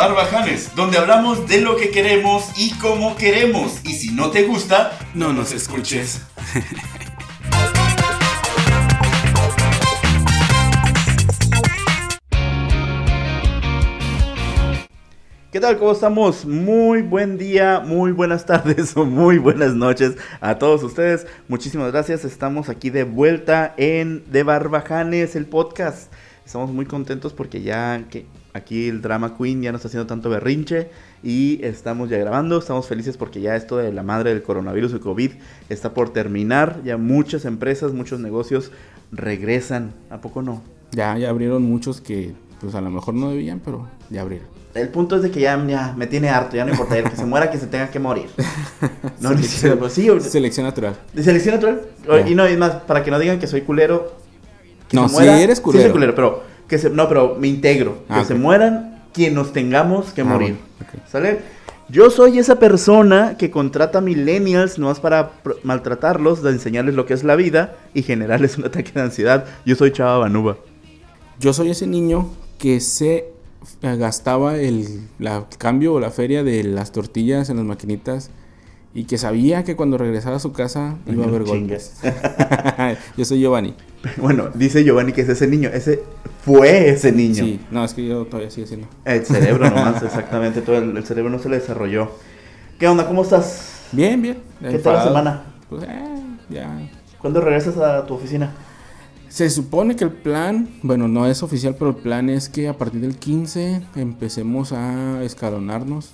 Barbajanes, donde hablamos de lo que queremos y cómo queremos. Y si no te gusta, no nos escuches. ¿Qué tal? ¿Cómo estamos? Muy buen día, muy buenas tardes o muy buenas noches a todos ustedes. Muchísimas gracias. Estamos aquí de vuelta en De Barbajanes, el podcast. Estamos muy contentos porque ya que aquí el Drama Queen ya no está haciendo tanto berrinche y estamos ya grabando. Estamos felices porque ya esto de la madre del coronavirus y COVID está por terminar. Ya muchas empresas, muchos negocios regresan. ¿A poco no? Ya, ya abrieron muchos que pues a lo mejor no debían, pero ya abrieron. El punto es de que ya, me tiene harto, ya no importa, que se muera, que se tenga que morir. No, selección, pues sí, selección natural. ¿De selección natural? Y no, es más, para que no digan que soy culero. no, si eres culero. Sí, soy culero, pero, que se, no, pero me integro. que ah, se mueran quienes nos tengamos que ah, morir. ¿Sale? Yo soy esa persona que contrata millennials nomás para maltratarlos, de enseñarles lo que es la vida y generarles un ataque de ansiedad. Yo soy Chava Banuba. Yo soy ese niño que se gastaba el la, cambio o la feria de las tortillas en las maquinitas y que sabía que cuando regresara a su casa iba a haber golpes. yo soy Giovanni. Bueno, dice Giovanni que es ese niño. Ese fue ese niño. Sí, no, es que yo todavía sigo siendo. El cerebro nomás, exactamente. Todo el, cerebro no se le desarrolló. ¿Qué onda? ¿Cómo estás? Bien, bien. ¿Qué tal la semana? Pues, eh, ya. ¿Cuándo regresas a tu oficina? Se supone que el plan, bueno, no es oficial, pero el plan es que a partir del 15 empecemos a escalonarnos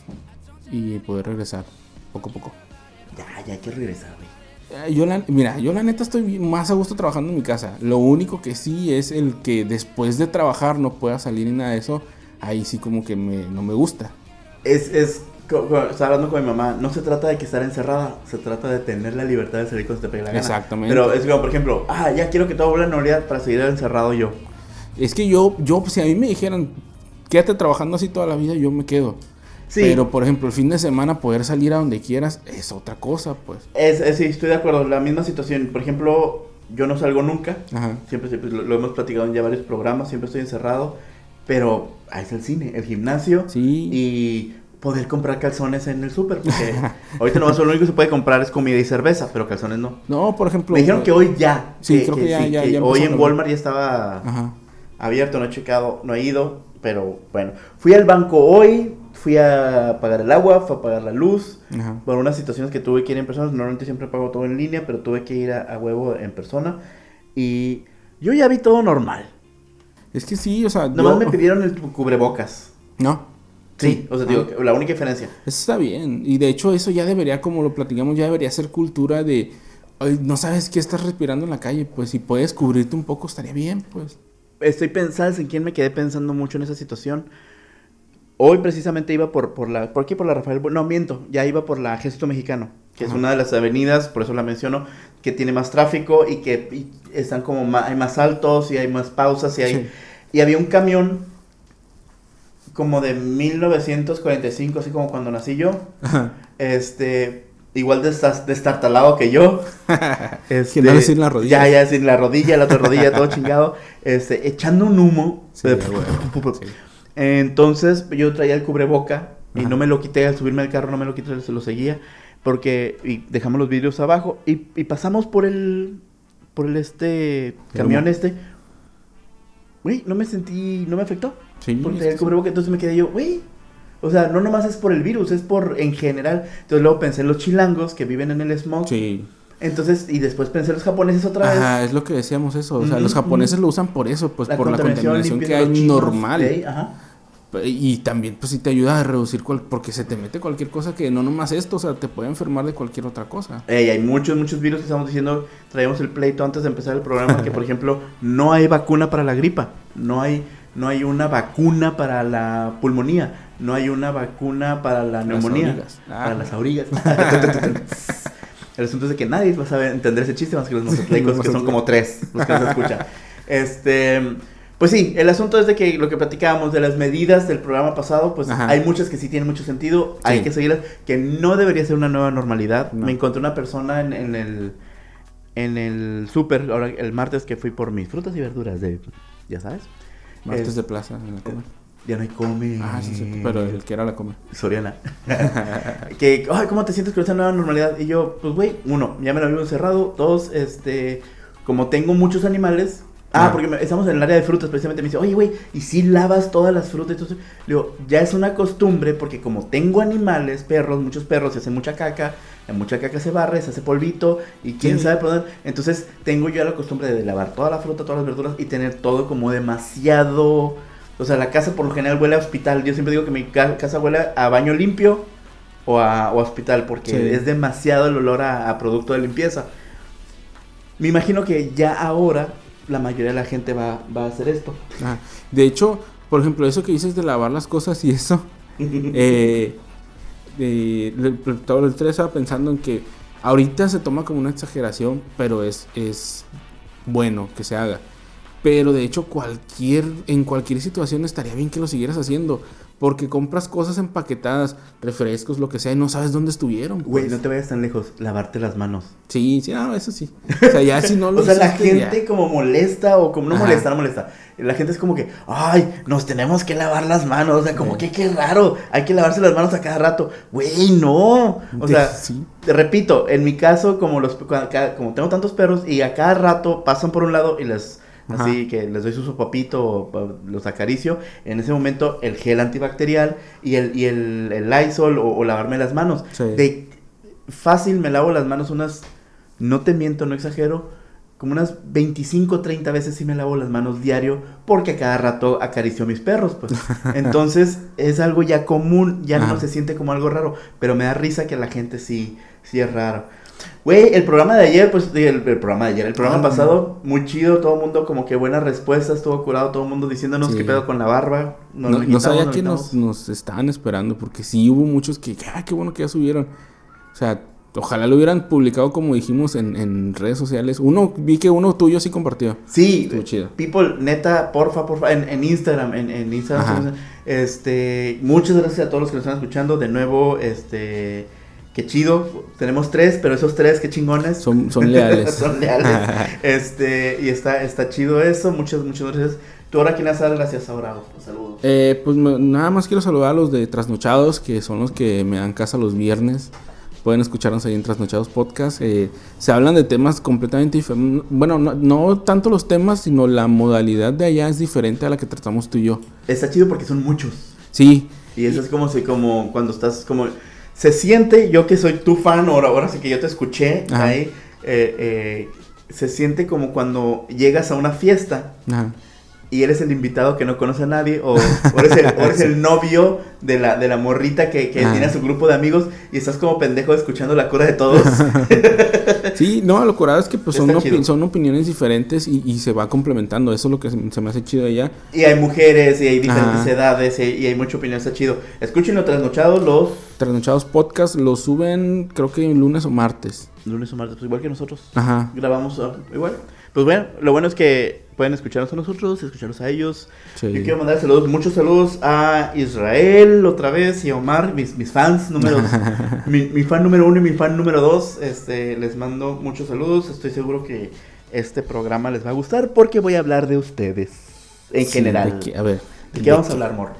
y poder regresar poco a poco. Ya, ya hay que regresar, güey. Eh, yo la, mira, yo la neta estoy más a gusto trabajando en mi casa. Lo único que sí es el que después de trabajar no pueda salir ni nada de eso. Ahí sí como que me, no me gusta. Es, es estaba hablando con mi mamá, no se trata de que estar encerrada, se trata de tener la libertad de salir cuando te pegue la gana. Exactamente. Pero es como, por ejemplo, ah, ya quiero que todo vuelva a normalidad para seguir encerrado yo. Es que yo, yo, si a mí me dijeran, quédate trabajando así toda la vida, yo me quedo. Sí. Pero, por ejemplo, el fin de semana poder salir a donde quieras es otra cosa, pues. Es, sí, estoy de acuerdo. La misma situación. Por ejemplo, yo no salgo nunca. Ajá. Siempre, siempre lo, hemos platicado en ya varios programas. Siempre estoy encerrado. Pero ahí es el cine, el gimnasio. Sí. Y poder comprar calzones en el súper. Porque ahorita nomás lo único que se puede comprar es comida y cerveza, pero calzones no. No, por ejemplo. Me dijeron que hoy ya. Sí, creo que, ya, ya, Hoy en Walmart ya estaba abierto, no he checado, no he ido, pero bueno. Fui al banco hoy, fui a pagar el agua, fui a pagar la luz. Por unas situaciones que tuve que ir en persona. Normalmente siempre pago todo en línea, pero tuve que ir a, huevo en persona. Y yo ya vi todo normal. Es que sí, o sea. Nomás me pidieron el cubrebocas. No. Sí, o sea, digo, la única diferencia. Eso está bien. Y de hecho, eso ya debería, como lo platicamos, ya debería ser cultura de. no sabes qué estás respirando en la calle, pues si puedes cubrirte un poco, estaría bien, pues. Estoy pensando, en quién me quedé pensando mucho en esa situación? Hoy precisamente iba por, por la. ¿Por qué por la Rafael? No, miento, ya iba por la Gesto Mexicano, que es una de las avenidas, por eso la menciono, que tiene más tráfico y que están como más, hay más altos y hay más pausas y hay. Y había un camión como de 1945, así como cuando nací yo. Este, igual de destartalado que yo. Este, que no sin la rodilla. Ya, ya, sin la rodilla, la otra rodilla, todo chingado. Este, echando un humo. Entonces, yo traía el cubreboca y no me lo quité al subirme al carro, no me lo quité, se lo seguía. Porque y dejamos los vidrios abajo y, pasamos por el, por el este, camión este. Uy, no me sentí, no me afectó. Sí. Porque el cubrebocas, entonces me quedé yo, güey. O sea, no nomás es por el virus, es por en general. Entonces luego pensé en los chilangos que viven en el smog. Sí. Entonces, y después pensé en los japoneses otra vez. Ajá, es lo que decíamos eso. O sea, los japoneses lo usan por eso, pues por la contaminación que hay normal. ajá. Y también, pues sí te ayuda a reducir, porque se te mete cualquier cosa que no nomás esto, o sea, te puede enfermar de cualquier otra cosa. Ey, hay muchos, muchos virus que estamos diciendo, traíamos el pleito antes de empezar el programa, que por ejemplo, no hay vacuna para la gripa, no hay no hay una vacuna para la pulmonía, no hay una vacuna para la neumonía, para las aurigas. El asunto es de que nadie va a saber entender ese chiste más que los mazatlecos, que son como tres los que nos escuchan. Este, pues sí, el asunto es de que lo que platicábamos de las medidas del programa pasado, pues hay muchas que sí tienen mucho sentido, hay que seguirlas, que no debería ser una nueva normalidad. Me encontré una persona en, en el en el súper, ahora el martes que fui por mis frutas y verduras de, ya sabes, Martes de plaza en la Ya no hay come. Ah, sí, sí, pero el que era la come. Soriana. que, ay, ¿cómo te sientes con esta nueva normalidad? Y yo, pues, güey, uno, ya me lo vivo encerrado. Dos, este, como tengo muchos animales. Ah, porque estamos en el área de frutas, precisamente. Me dice, oye, güey, ¿y si lavas todas las frutas? Entonces, le digo, ya es una costumbre, porque como tengo animales, perros, muchos perros, se hace mucha caca. La mucha caca se barre, se hace polvito. Y quién Sí. sabe por dónde. Entonces, tengo ya la costumbre de lavar toda la fruta, todas las verduras y tener todo como demasiado. O sea, la casa por lo general huele a hospital. Yo siempre digo que mi ca- casa huele a baño limpio o a, o a hospital porque Sí. es demasiado el olor a, a producto de limpieza. Me imagino que ya ahora la mayoría de la gente va, va a hacer esto. Ajá. De hecho, por ejemplo, eso que dices de lavar las cosas y eso, eh, eh, el tres estaba pensando en que ahorita se toma como una exageración, pero es, es bueno que se haga. Pero de hecho, cualquier, en cualquier situación estaría bien que lo siguieras haciendo. Porque compras cosas empaquetadas, refrescos, lo que sea, y no sabes dónde estuvieron. Güey, pues. no te vayas tan lejos. Lavarte las manos. Sí, sí, no, eso sí. O sea, ya si no lo o sea, la ya. gente como molesta o como no Ajá. molesta, no molesta. La gente es como que, ay, nos tenemos que lavar las manos. O sea, como que qué raro. Hay que lavarse las manos a cada rato. Güey, no. O sea, sí. te repito, en mi caso, como los como tengo tantos perros y a cada rato pasan por un lado y les Ajá. así que les doy su sopapito los acaricio, en ese momento el gel antibacterial y el y el, el Lysol o, o lavarme las manos. Sí. De fácil me lavo las manos unas no te miento, no exagero, como unas 25, 30 veces sí me lavo las manos diario porque a cada rato acaricio a mis perros, pues. Entonces es algo ya común, ya no se siente como algo raro, pero me da risa que la gente sí, sí es raro. Güey, el programa de ayer, pues, el, el programa de ayer, el programa Ah. pasado, muy chido, todo el mundo como que buenas respuestas, todo curado, todo el mundo diciéndonos Sí. qué pedo con la barba. No, lo no quitamos, sabía que nos, nos estaban esperando, porque sí hubo muchos que, ah, qué bueno que ya subieron. O sea, ojalá lo hubieran publicado como dijimos en, en redes sociales. Uno, vi que uno tuyo sí compartió. Sí, Estuvo chido. people, neta, porfa, porfa, en, en Instagram, en, en Instagram, Ajá. este, muchas gracias a todos los que nos están escuchando, de nuevo, este, qué chido, tenemos tres, pero esos tres, qué chingones. Son, son leales. Son leales, este, y está, está chido eso, muchas, muchas gracias. ¿Tú ahora quién dar gracias ahora? Saludos. Eh, pues nada más quiero saludar a los de Trasnochados, que son los que me dan casa los viernes. Pueden escucharnos ahí en Trasnochados Podcast. Eh, se hablan de temas completamente diferentes. Bueno, no, no tanto los temas, sino la modalidad de allá es diferente a la que tratamos tú y yo. Está chido porque son muchos. Sí, Y eso es como si, como cuando estás, como, se siente, yo que soy tu fan, ahora, ahora sí que yo te escuché Ajá. ahí, eh, eh, se siente como cuando llegas a una fiesta ajá. Y eres el invitado que no conoce a nadie, o, o eres, el, o eres el novio de la, de la morrita que, que Ah. tiene a su grupo de amigos y estás como pendejo escuchando la cura de todos. Sí, no, lo curado es que pues son, opi- son opiniones diferentes y, y se va complementando. Eso es lo que se, se me hace chido allá. y hay mujeres, y hay diferentes Ajá. edades, y, y hay mucha opinión, está chido. Escúchenlo trasnochados los Trasnochados Podcast lo suben creo que lunes o martes. lunes o martes, pues igual que nosotros. Ajá. grabamos ah, igual. Pues bueno, lo bueno es que pueden escucharnos a nosotros, escucharnos a ellos. Sí. Yo quiero mandar saludos, muchos saludos a Israel otra vez y a Omar, mis, mis fans números, mi, mi fan número uno y mi fan número dos. Este, les mando muchos saludos. Estoy seguro que este programa les va a gustar porque voy a hablar de ustedes en Sí, general. A ver. ¿De qué vamos a hablar, morro?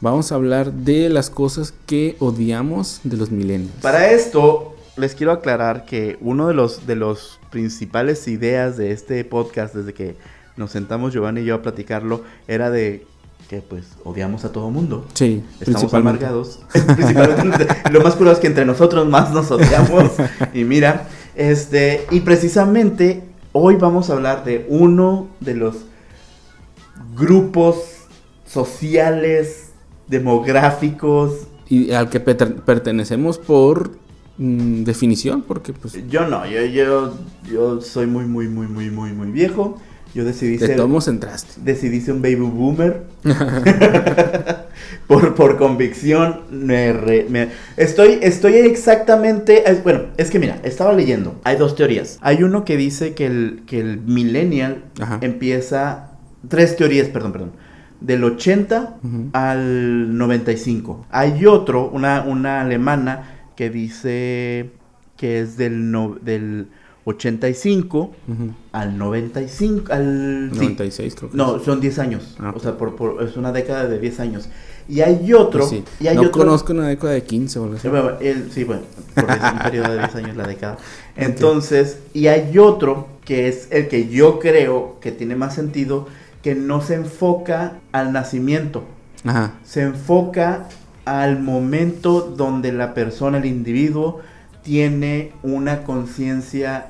Vamos a hablar de las cosas que odiamos de los milenios. Para esto, les quiero aclarar que uno de los, de los principales ideas de este podcast, desde que nos sentamos Giovanni y yo a platicarlo, era de que pues odiamos a todo mundo. Sí, Estamos amargados. Lo más curioso es que entre nosotros más nos odiamos. y mira, este, y precisamente hoy vamos a hablar de uno de los grupos sociales, demográficos, Y al que pertenecemos por mm, definición, porque pues Yo no, yo, yo, yo soy muy, muy, muy, muy, muy, muy viejo. Yo decidí de ser, todos entraste. decidí ser un baby boomer. por, por convicción. Me re- me- estoy, estoy exactamente. bueno, es que mira, estaba leyendo. Hay dos teorías. Hay uno que dice que el, que el millennial Ajá. empieza. Tres teorías, perdón, perdón. Del 80 Ujú. al 95. Hay otro, una, una alemana, que dice que es del, no- del 85 Ujú. al 95, al... sí. 96 creo que No, es. son 10 años. Ah, O sea, por, por- es una década de 10 años. Y hay otro. Pues sí. y hay no otro, conozco una década de 15 o así. Eh, bueno, el- sí, bueno, porque es un periodo de 10 años la década. Entonces, y hay otro que es el que yo creo que tiene más sentido, que no se enfoca al nacimiento, Ajá. se enfoca al momento donde la persona, el individuo, tiene una conciencia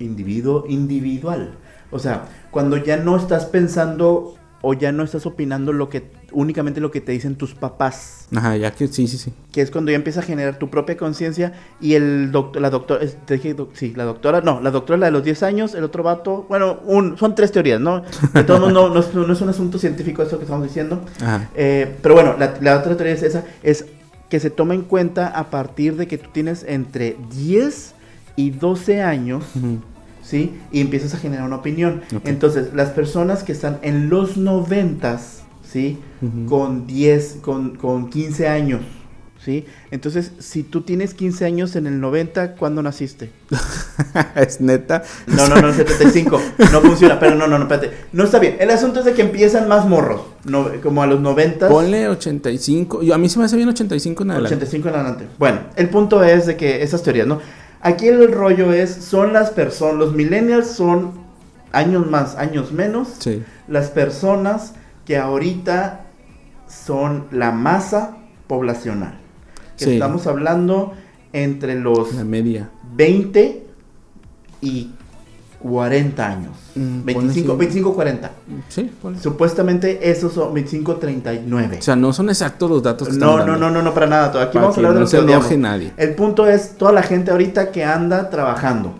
individuo individual. O sea, cuando ya no estás pensando o ya no estás opinando lo que únicamente lo que te dicen tus papás, Ajá, ya que sí, sí, sí. que es cuando ya empieza a generar tu propia conciencia y el doctor, la doctora, te dije, doc- sí, la doctora, no, la doctora la de los 10 años, el otro vato, bueno, un, son tres teorías, ¿no? De todos modos, no, no, es- no es un asunto científico eso que estamos diciendo, Ajá. eh, pero bueno, la, la otra teoría es esa, es que se toma en cuenta a partir de que tú tienes entre 10 y 12 años, Ujú. ¿sí? Y empiezas a generar una opinión. Ok. Entonces, las personas que están en los 90, ¿sí? Ujú. Con 10, con, con 15 años, ¿sí? Entonces, si tú tienes 15 años en el 90, ¿cuándo naciste? es neta. No, no, no, 75. No funciona, pero no, no, no, espérate. No está bien. El asunto es de que empiezan más morros, no, como a los 90. Ponle 85. Yo, a mí se me hace bien 85 en adelante. 85 en adelante. Bueno, el punto es de que esas teorías, ¿no? Aquí el rollo es, son las personas, los millennials son años más, años menos, Sí. las personas que ahorita son la masa poblacional. Que Sí. Estamos hablando entre los La media. 20 y 40 años. Mm, ponle 25, sí. 25, 40. Sí, ponle. Supuestamente esos son 25, 39. O sea, no son exactos los datos que No, están no, no, no, no, para nada. Aquí Para vamos a hablar de no lo se que enoje nadie. El punto es toda la gente ahorita que anda trabajando.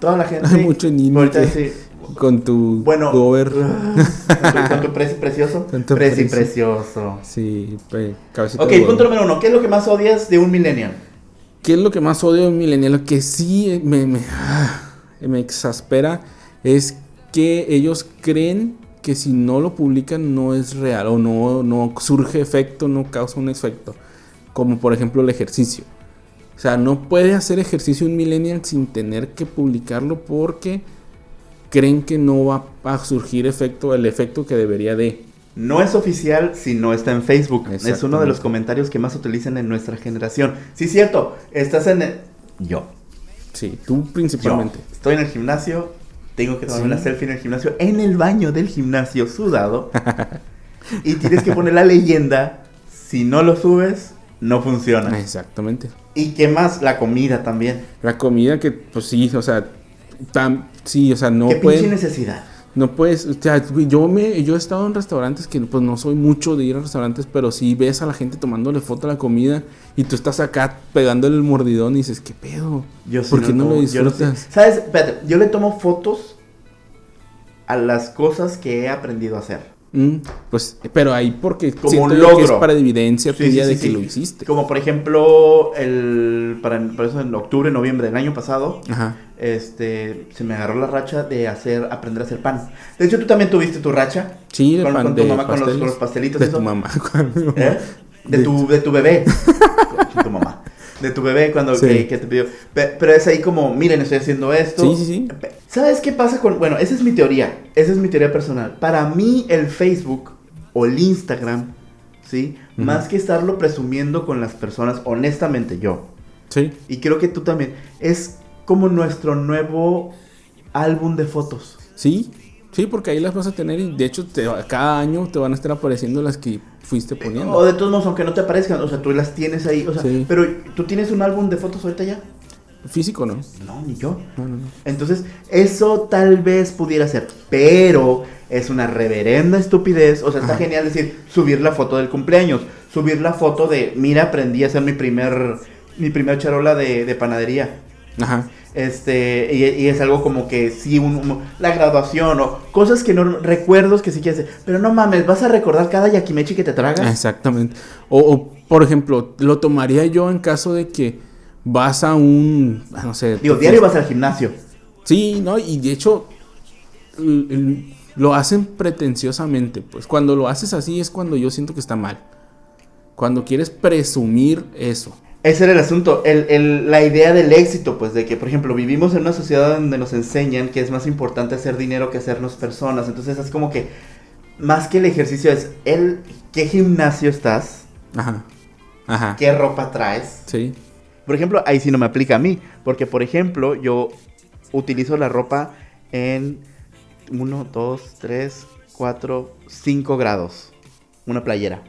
Toda la gente. Hay mucho niño ahorita que- sí. Con tu Bueno. gober. con tu, con tu preci precioso. Con tu Preci preci. precioso. Sí, cabecita Ok, de huevo. punto número uno. ¿Qué es lo que más odias de un millennial? ¿Qué es lo que más odio de un millennial? Lo que sí me, me, ah, me exaspera es que ellos creen que si no lo publican no es real o no, no surge efecto, no causa un efecto. Como por ejemplo el ejercicio. O sea, no puede hacer ejercicio un millennial sin tener que publicarlo porque creen que no va a surgir efecto, el efecto que debería de. No es oficial si no está en Facebook. Es uno de los comentarios que más utilizan en nuestra generación. Sí, cierto. Estás en el... Yo. Sí, tú Yo. principalmente. Estoy en el gimnasio. Tengo que tomarme Sí. una selfie en el gimnasio. En el baño del gimnasio sudado. y tienes que poner la leyenda. Si no lo subes, no funciona. Exactamente. ¿Y qué más? La comida también. La comida que, pues sí, o sea, tan, sí, o sea, no ¿Qué pinche necesidad? No puedes, o sea, yo me, yo he estado en restaurantes que, pues no soy mucho de ir a restaurantes, pero sí ves a la gente tomándole foto a la comida y tú estás acá pegándole el mordidón y dices, ¿qué pedo? Yo ¿Por qué no, lo no sé. disfrutas? ¿Sabes? Espérate, yo le tomo fotos a las cosas que he aprendido a hacer. Mm, pues, pero ahí porque Como un yo que es logro. para evidencia Sí, tuya sí, de sí, que sí. lo hiciste. Como por ejemplo, el, para, para eso en octubre, noviembre del año pasado, Ajá. este, se me agarró la racha de hacer, aprender a hacer pan. De hecho, tú también tuviste tu racha. Sí, de con, pan, con tu de mamá, con los, con los pastelitos. de eso. tu mamá. con mi mamá. ¿Eh? De, De tu, de tu bebé. De tu bebé cuando Sí. que, que te pidió. Pe- Pero es ahí como, miren, estoy haciendo esto. Sí, sí, sí. ¿Sabes qué pasa con.? Bueno, esa es mi teoría. Esa es mi teoría personal. Para mí, el Facebook o el Instagram, ¿sí? Más que estarlo presumiendo con las personas, honestamente yo. Sí. Y creo que tú también. Es como nuestro nuevo álbum de fotos. Sí, sí, porque ahí las vas a tener y de hecho te- cada año te van a estar apareciendo las que fuiste O poniendo. de todos modos, aunque no te aparezcan, o sea, tú las tienes ahí. O sea, Sí. pero tú tienes un álbum de fotos ahorita ya. Físico, ¿no? No, ni yo. No, no, no. Entonces, eso tal vez pudiera ser, pero es una reverenda estupidez. O sea, está Ajá. genial decir, subir la foto del cumpleaños, subir la foto de, mira, aprendí a hacer mi primer, mi primer charola de, de panadería. Ajá. Este, y, y es algo como que sí, un- un- la graduación o cosas que no, recuerdos que sí quieres. Pero no mames, vas a recordar cada yakimechi que te tragas. Exactamente. O, o, por ejemplo, lo tomaría yo en caso de que vas a un, ah, no sé. Digo, diario vas al gimnasio. Sí, ¿no? Y de hecho, lo hacen pretenciosamente. Pues cuando lo haces así es cuando yo siento que está mal. Cuando quieres presumir eso. Ese era el asunto, el, el- la idea del éxito, pues de que, por ejemplo, vivimos en una sociedad donde nos enseñan que es más importante hacer dinero que hacernos personas. Entonces es como que, más que el ejercicio, es el qué gimnasio estás, Ajá. Ajá. qué ropa traes. Sí. Por ejemplo, ahí sí no me aplica a mí, porque, por ejemplo, yo utilizo la ropa en 1, 2, 3, 4, 5 grados. Una playera.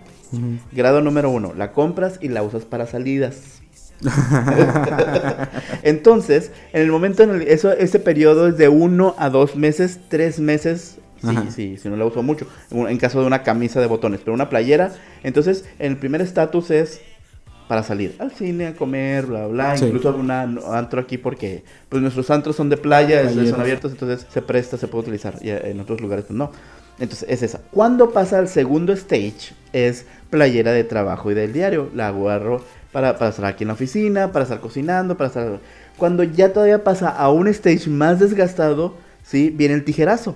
Grado número uno, la compras y la usas para salidas. Entonces, en el momento en el eso, ese periodo es de uno a dos meses, tres meses. Sí, sí, si no la uso mucho. En caso de una camisa de botones, pero una playera. Entonces, el primer estatus es para salir al cine, a comer, bla, bla. Sí. Incluso un antro aquí porque pues nuestros antros son de playa, son abiertos, entonces se presta, se puede utilizar. Y en otros lugares pues no. Entonces es esa. Cuando pasa al segundo stage es playera de trabajo y del diario. La agarro para, para estar aquí en la oficina, para estar cocinando, para estar... Cuando ya todavía pasa a un stage más desgastado, ¿sí? Viene el tijerazo.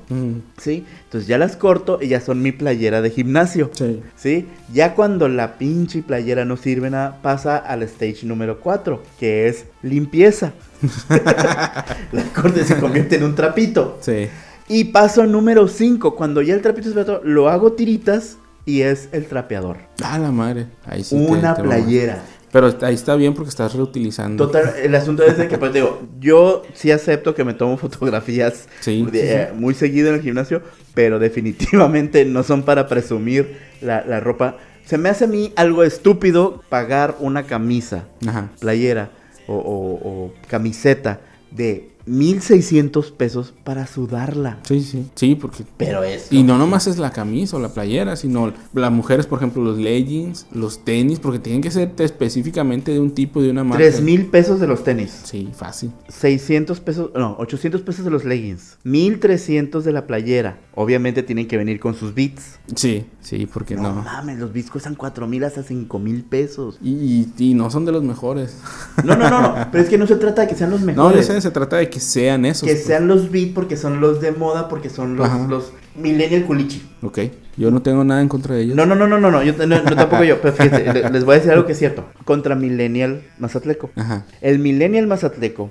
¿sí? Entonces ya las corto y ya son mi playera de gimnasio. Sí. ¿Sí? Ya cuando la pinche playera no sirve nada, pasa al stage número 4, que es limpieza. la corte se convierte en un trapito. Sí. Y paso número 5, cuando ya el trapito es plato, lo hago tiritas y es el trapeador. Ah, la madre. Ahí sí. Una te playera. Pero ahí está bien porque estás reutilizando. Total, el asunto es de que, pues digo, yo sí acepto que me tomo fotografías Sí, de- sí, sí. eh, muy seguido en el gimnasio, pero definitivamente no son para presumir la, la ropa. Se me hace a mí algo estúpido pagar una camisa, Ajá. playera o, o- o camiseta de 1600 pesos para sudarla. Sí, sí. Sí, porque. Pero es. Y no nomás es la camisa o la playera, sino las mujeres, por ejemplo, los leggings, los tenis, porque tienen que ser específicamente de un tipo de una marca. 3 mil pesos de los tenis. Sí, fácil. 600 pesos, no, 800 pesos de los leggings. 1300 de la playera. Obviamente tienen que venir con sus beats. Sí, sí, porque No, no. mames, los beats cuestan 4 mil hasta 5 mil pesos. Y, y- y no son de los mejores. No, no, no, no. Pero es que no se trata de que sean los No, mejores. yo sé, se trata de que sean esos. que pues. sean los beat porque son los de moda, porque son los, Ajá. los millennial culichi. Ok, yo no tengo nada en contra de ellos. No, no, no, no, no, no, yo no, no, tampoco yo. Pero fíjate, le- les voy a decir algo que es cierto. Contra millennial mazatleco. Ajá. El millennial mazatleco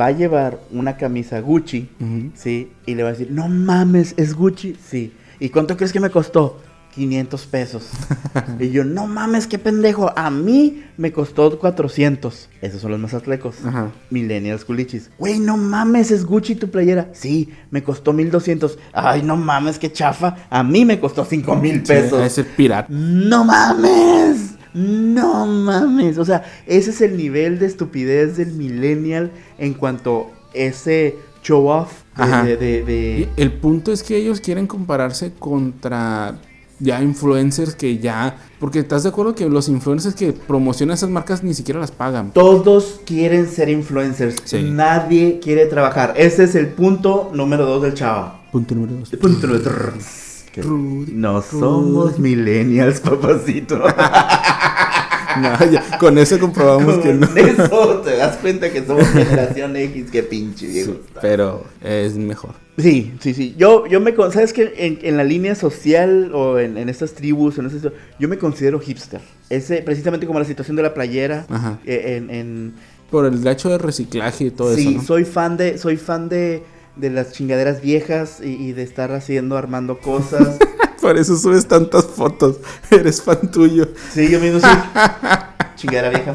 va a llevar una camisa Gucci. ¿sí? Y le va a decir, no mames, ¿es Gucci? Sí. ¿Y cuánto crees que me costó? 500 pesos. y yo, no mames, qué pendejo. A mí me costó 400. Esos son los mazatlecos. Ajá. Millennials culichis. Güey, no mames, es Gucci tu playera. Sí, me costó 1200. Ay, no mames, qué chafa. A mí me costó 5000 Sí, pesos. ese pirata. No mames. No mames. O sea, ese es el nivel de estupidez del millennial en cuanto ese show off de, de- de- de- Y El punto es que ellos quieren compararse contra ya influencers que ya. Porque estás de acuerdo que los influencers que promocionan esas marcas ni siquiera las pagan. Todos quieren ser influencers. Sí. Nadie quiere trabajar. Ese es el punto número dos del chava. Punto número dos. Punto número Rudy, No somos millennials, papacito. No, ya, con eso comprobamos que Con no. eso te das cuenta que somos generación X, qué pinche viejo. Pero es mejor. Sí, sí, sí. Yo, yo me, ¿sabes que en, en la línea social o en, en estas tribus, en estas- yo me considero hipster. Ese, precisamente como la situación de la playera. Ajá. eh, En, en- Por el hecho de reciclaje y todo sí, eso. ¿no? soy fan de, soy fan de, de las chingaderas viejas y, y de estar haciendo, armando cosas. Por eso subes tantas fotos. Eres fan tuyo. sí, yo mismo soy chingadera vieja.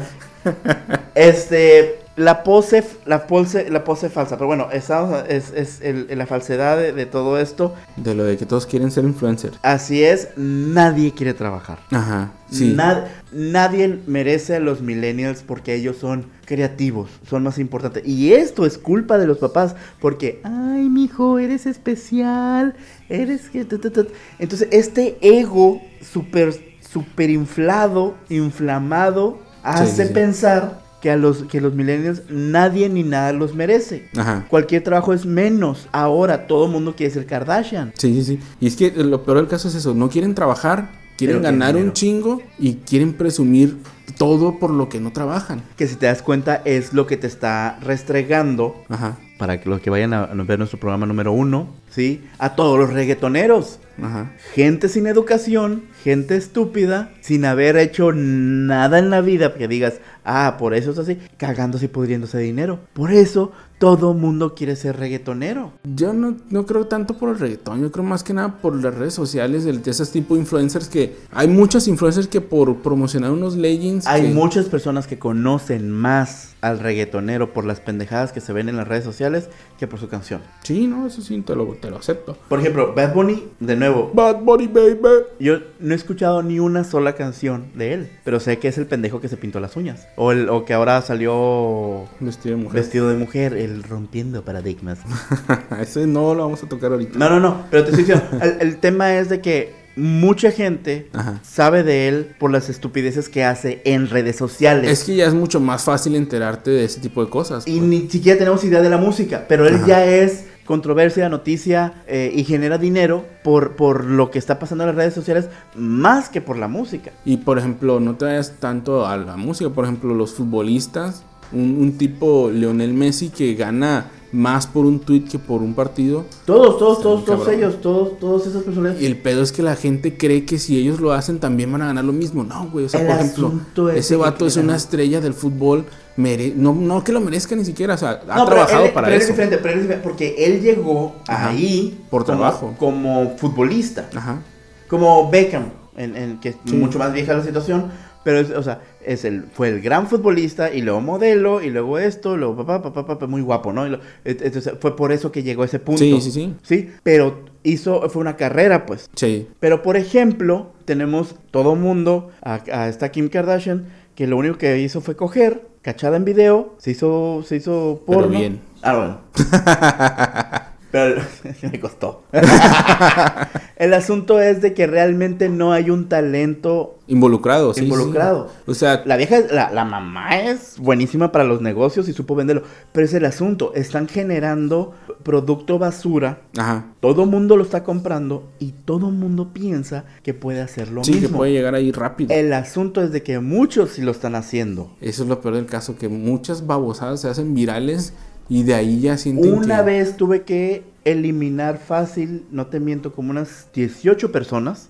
Este, la pose, la pose, la pose falsa. Pero bueno, estamos, es, es el- la falsedad de, de todo esto. De lo de que todos quieren ser influencers. Así es, nadie quiere trabajar. Ajá. Sí. Nad- nadie merece a los millennials porque ellos son creativos, son más importantes. Y esto es culpa de los papás porque, ay, mijo, eres especial, eres que... ta, ta, ta". Entonces, este ego súper, súper inflado, inflamado, hace sí, sí. pensar que a los, que los millennials nadie ni nada los merece. Ajá. Cualquier trabajo es menos. Ahora todo el mundo quiere ser Kardashian. Sí, sí, sí. Y es que lo peor del caso es eso. No quieren trabajar, quieren Pero ganar un chingo y quieren presumir todo por lo que no trabajan. Que si te das cuenta es lo que te está restregando Ajá. para que los que vayan a ver nuestro programa número uno, ¿sí? A todos los reggaetoneros. Ajá. Gente sin educación, gente estúpida, sin haber hecho nada en la vida que digas, Ah, por eso es así, cagándose y pudriéndose dinero. Por eso todo mundo quiere ser reggaetonero. Yo no, no creo tanto por el reggaetón, yo creo más que nada por las redes sociales, de, de esos tipo de influencers que hay muchos influencers que por promocionar unos leggings... Hay que- muchas personas que conocen más al reggaetonero por las pendejadas que se ven en las redes sociales que por su canción. Sí, no, eso sí, te lo, te lo acepto. Por ejemplo, Bad Bunny, de nuevo, Bad Bunny, baby. yo no he escuchado ni una sola canción de él, pero sé que es el pendejo que se pintó las uñas. O, el, o que ahora salió Vestido de mujer. vestido de mujer, el rompiendo paradigmas. Ese no lo vamos a tocar ahorita. No, no, no, pero te estoy diciendo, el, el tema es de que mucha gente Ajá. sabe de él por las estupideces que hace en redes sociales. Es que ya es mucho más fácil enterarte de ese tipo de cosas. Y pues. ni siquiera tenemos idea de la música, pero él Ajá. ya es controversia, noticia eh, y genera dinero por, por lo que está pasando en las redes sociales más que por la música. Y por ejemplo, no te vayas tanto a la música. Por ejemplo, los futbolistas. Un, un tipo Leonel Messi que gana más por un tweet que por un partido. Todos, todos, todos, todos ellos, todos, todas esas personas. Y el pedo es que la gente cree que si ellos lo hacen también van a ganar lo mismo. No, güey. O sea, El por ejemplo, ese vato es una estrella del fútbol. mere- no, no que lo merezca ni siquiera. O sea, ha No, trabajado él- para pero él eso. es diferente, pero él es diferente, porque él llegó Ajá. ahí Por como- trabajo. como futbolista. Ajá. Como Beckham, en, en que es Sí. mucho más vieja la situación, pero es, o sea, es el, fue el gran futbolista y luego modelo y luego esto, luego papá, papá, papá, muy guapo, ¿no? Y lo- entonces fue por eso que llegó a ese punto. Sí, sí, sí. Sí, pero hizo, fue una carrera, pues. Sí. Pero por ejemplo, tenemos todo mundo, a, a esta Kim Kardashian, que lo único que hizo fue coger, cachada en video, se hizo, se hizo Pero porno. bien. Ah, bueno. Pero me costó. El asunto es de que realmente no hay un talento Involucrado, sí. sí, sí. involucrado. O sea, La vieja, la, la mamá es buenísima para los negocios y supo venderlo. Pero es el asunto. Están generando producto basura. ajá. Todo mundo lo está comprando y todo mundo piensa que puede hacer lo Sí, que mismo. puede llegar ahí rápido. El asunto es de que muchos sí lo están haciendo. Eso es lo peor del caso, que muchas babosadas se hacen virales y de ahí ya sienten Una que- vez tuve que eliminar fácil, no te miento, como unas 18 personas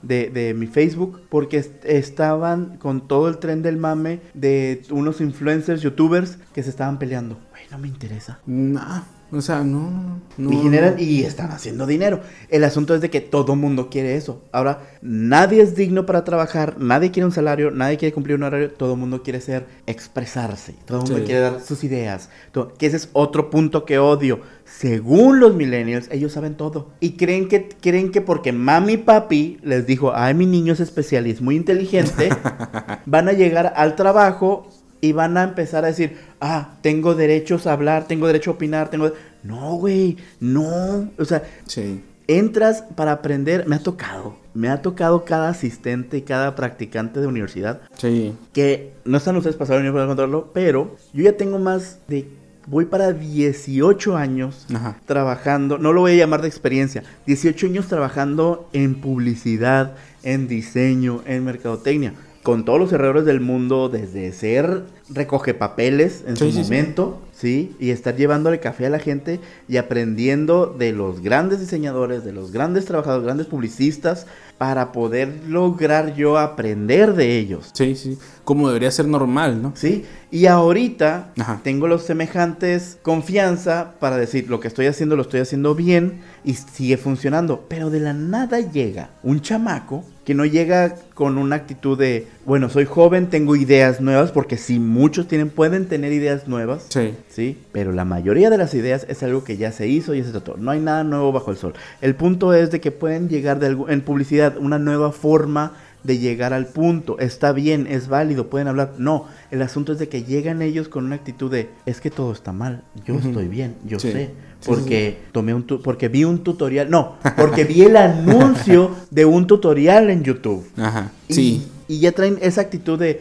de, de mi Facebook porque est- estaban con todo el tren del mame de unos influencers, youtubers que se estaban peleando. Güey, no me interesa. Nah, o sea, no, no, no. y generan y están haciendo dinero. El asunto es de que todo mundo quiere eso. Ahora, nadie es digno para trabajar, nadie quiere un salario, nadie quiere cumplir un horario, todo mundo quiere ser expresarse, todo mundo Sí. quiere dar sus ideas. todo- que ese es otro punto que odio. Según los millennials, ellos saben todo y creen que creen que porque mami y papi les dijo, "Ay, mi niño es especial y es muy inteligente", van a llegar al trabajo y van a empezar a decir, ah, tengo derechos a hablar, tengo derecho a opinar, tengo... No, güey, no. O sea, Sí. entras para aprender, me ha tocado, me ha tocado cada asistente y cada practicante de universidad, Sí. que no están ustedes pasados ni para contarlo, pero yo ya tengo más de, voy para 18 años Ajá. trabajando, no lo voy a llamar de experiencia, 18 años trabajando en publicidad, en diseño, en mercadotecnia, con todos los errores del mundo, desde ser recoge papeles en Sí, su sí, sí. momento, sí. y estar llevándole café a la gente y aprendiendo de los grandes diseñadores, de los grandes trabajadores, grandes publicistas, para poder lograr yo aprender de ellos. Sí, sí. Como debería ser normal, ¿no? ¿Sí? Y ahorita Ajá. tengo los semejantes confianza para decir lo que estoy haciendo lo estoy haciendo bien y sigue funcionando. Pero de la nada llega un chamaco que no llega con una actitud de, bueno, soy joven, tengo ideas nuevas, porque sí, muchos tienen, pueden tener ideas nuevas. Sí. Sí, pero la mayoría de las ideas es algo que ya se hizo y se trató. No hay nada nuevo bajo el sol. El punto es de que pueden llegar de en publicidad una nueva forma de llegar al punto. Está bien, es válido, pueden hablar. No, el asunto es de que llegan ellos con una actitud de, es que todo está mal, yo estoy bien, yo Sí. sé. Sí, Porque tomé un tu- porque vi un tutorial, no, porque vi el anuncio de un tutorial en YouTube. Ajá. Y- Sí. Y ya traen esa actitud de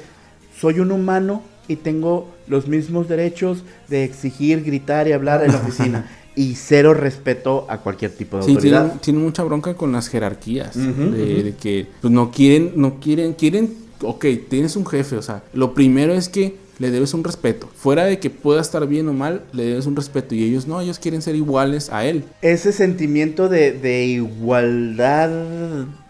soy un humano y tengo los mismos derechos de exigir, gritar y hablar en la oficina. y cero respeto a cualquier tipo de Sí, autoridad. tienen, tienen mucha bronca con las jerarquías. De que pues, no quieren, no quieren, quieren, ok, tienes un jefe, o sea, lo primero es que le debes un respeto. Fuera de que pueda estar bien o mal, le debes un respeto. Y ellos no, ellos quieren ser iguales a él. Ese sentimiento de, de igualdad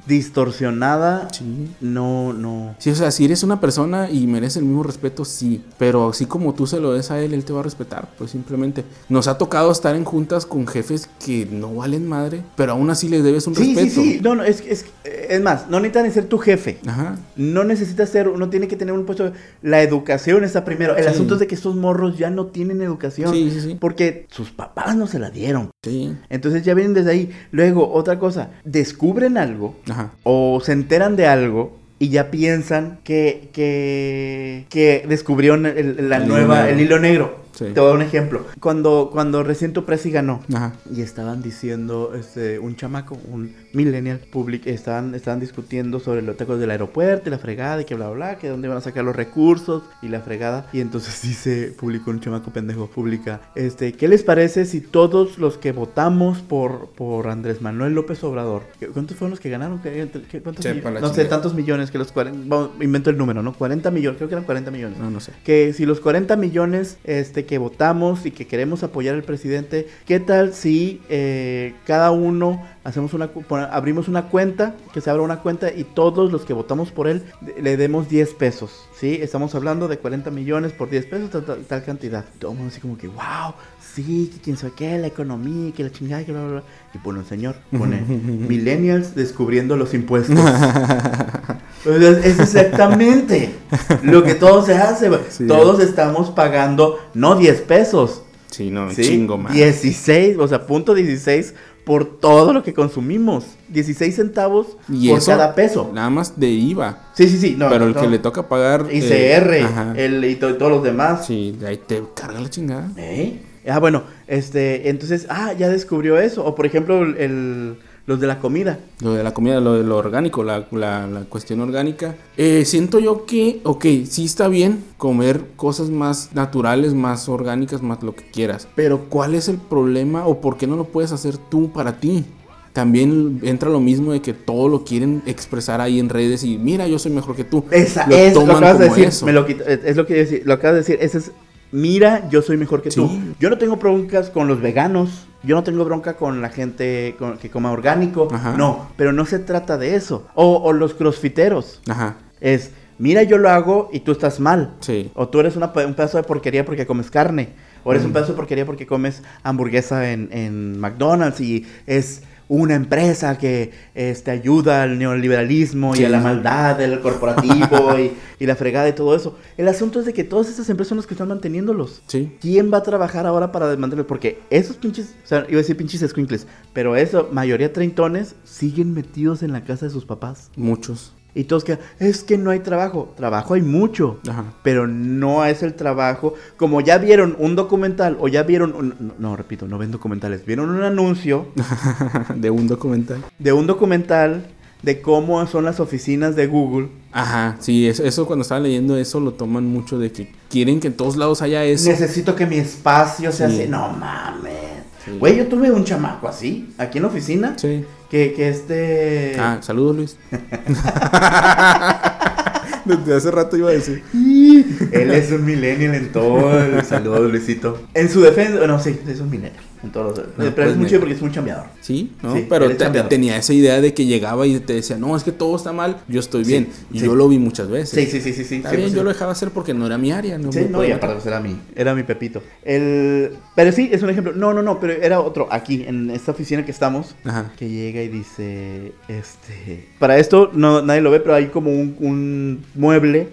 distorsionada, Sí. no, no. Sí, o sea, si eres una persona y mereces el mismo respeto, sí. Pero así como tú se lo des a él, él te va a respetar. Pues simplemente. Nos ha tocado estar en juntas con jefes que no valen madre, pero aún así les debes un Sí, sí, respeto. sí. No, no, es, es, es más, no necesitan ni ser tu jefe. Ajá. No necesita ser, uno tiene que tener un puesto. La educación está primero. El Sí. asunto es de que estos morros ya no tienen educación. Sí, sí, sí. Porque sus papás no se la dieron. Sí. Entonces ya vienen desde ahí. Luego, otra cosa, descubren algo Ajá. O se enteran de algo y ya piensan que, que, que descubrieron el- la El nueva, el hilo negro. Sí. Te voy a dar un ejemplo. Cuando, cuando recién tu presi ganó Ajá. y estaban diciendo, este, un chamaco, un millennial public, estaban, estaban discutiendo sobre los tacos del aeropuerto y la fregada y que bla, bla, bla, que dónde van a sacar los recursos y la fregada. Y entonces dice, publicó un chamaco pendejo, publica, este, ¿qué les parece si todos los que votamos por, por Andrés Manuel López Obrador, ¿qué- ¿cuántos fueron los que ganaron? ¿Qué- qué- cuántos la No sé, tantos millones que los 40, vamos, invento el número, ¿no? 40 millones, creo que eran 40 millones No, no sé. que si los 40 millones este, que votamos y que queremos apoyar al presidente, ¿qué tal si eh, cada uno hacemos una abrimos una cuenta, que se abra una cuenta y todos los que votamos por él le demos 10 pesos? ¿Sí? Estamos hablando de 40 millones por 10 pesos, tal, tal- tal cantidad. Todo el mundo así como que, wow, sí, que quién sabe qué, la economía, que la chingada, que bla, bla, bla. Y pone un señor, pone millennials descubriendo los impuestos. Es exactamente lo que todo se hace. Sí. Todos estamos pagando, no 10 pesos, Sí, no, ¿sí? chingo más. 16, o sea, punto 16 por todo lo que consumimos. 16 centavos Y por eso, cada peso. Nada más de IVA. Sí, sí, sí. No, pero el no. que le toca pagar. eh, ICR, ajá. el, y to- todos los demás. Sí, de ahí te carga la chingada. ¿Eh? Ah, bueno, este, entonces, ah, ya descubrió eso. O por ejemplo, el, el- los de la comida. Lo de la comida, lo de lo orgánico, la, la- la cuestión orgánica. Eh, siento yo que, ok, sí está bien comer cosas más naturales, más orgánicas, más lo que quieras. Pero ¿cuál es el problema o por qué no lo puedes hacer tú para ti? También entra lo mismo de que todo lo quieren expresar ahí en redes y mira, yo soy mejor que tú. Esa, Lo es lo toman acabas de como decir. eso. Me lo quito- es lo que a decir, lo acabas de decir. Ese es, mira, yo soy mejor que Sí. tú. Yo no tengo broncas con los veganos. Yo no tengo bronca con la gente con- que coma orgánico. Ajá. No, pero no se trata de eso. O, o los crossfiteros. Ajá, Es, mira, yo lo hago y tú estás mal. sí. O tú eres una un pedazo de porquería porque comes carne. O eres un Mm. pedazo de porquería porque comes hamburguesa en, en McDonald's y es una empresa que este, ayuda al neoliberalismo y a la maldad del corporativo y, y la fregada y todo eso. El asunto es de que todas esas empresas son las que están manteniéndolos. Sí. ¿Quién va a trabajar ahora para desmantelarlos? Porque esos pinches, o sea, iba a decir pinches escuincles, pero eso, mayoría treintones, siguen metidos en la casa de sus papás. Muchos. Y todos que, es que no hay trabajo. Trabajo hay mucho Ajá. pero no es el trabajo. Como ya vieron un documental o ya vieron, un- no, no, repito, no ven documentales, vieron un anuncio de un documental. de un documental de cómo son las oficinas de Google. Ajá, sí, eso, eso cuando estaba leyendo eso lo toman mucho de que quieren que en todos lados haya eso. Necesito que mi espacio sea Sí. así. No mames. Sí. Güey, yo tuve un chamaco así, aquí en la oficina, Sí. Que, que este... Ah, saludos Luis. Desde hace rato iba a decir. Él es un millennial en todo el saludo, Luisito. En su defensa, no, sí, es un millennial. En todos los, pero pues, es muy chido porque es un chambeador. Sí, ¿no? Sí, Pero te- tenía esa idea de que llegaba y te decía, no, es que todo está mal, yo estoy Sí, bien. Y sí. yo lo vi muchas veces. Sí, sí, sí, sí, sí. Está bien, 100%. yo lo dejaba hacer porque no era mi área. No, Sí, no, y aparte pues era mi, era mi Pepito. El, pero sí, es un ejemplo. No, no, no, pero era otro aquí, en esta oficina que estamos, Ajá. que llega y dice, este... Para esto no, nadie lo ve, pero hay como un, un mueble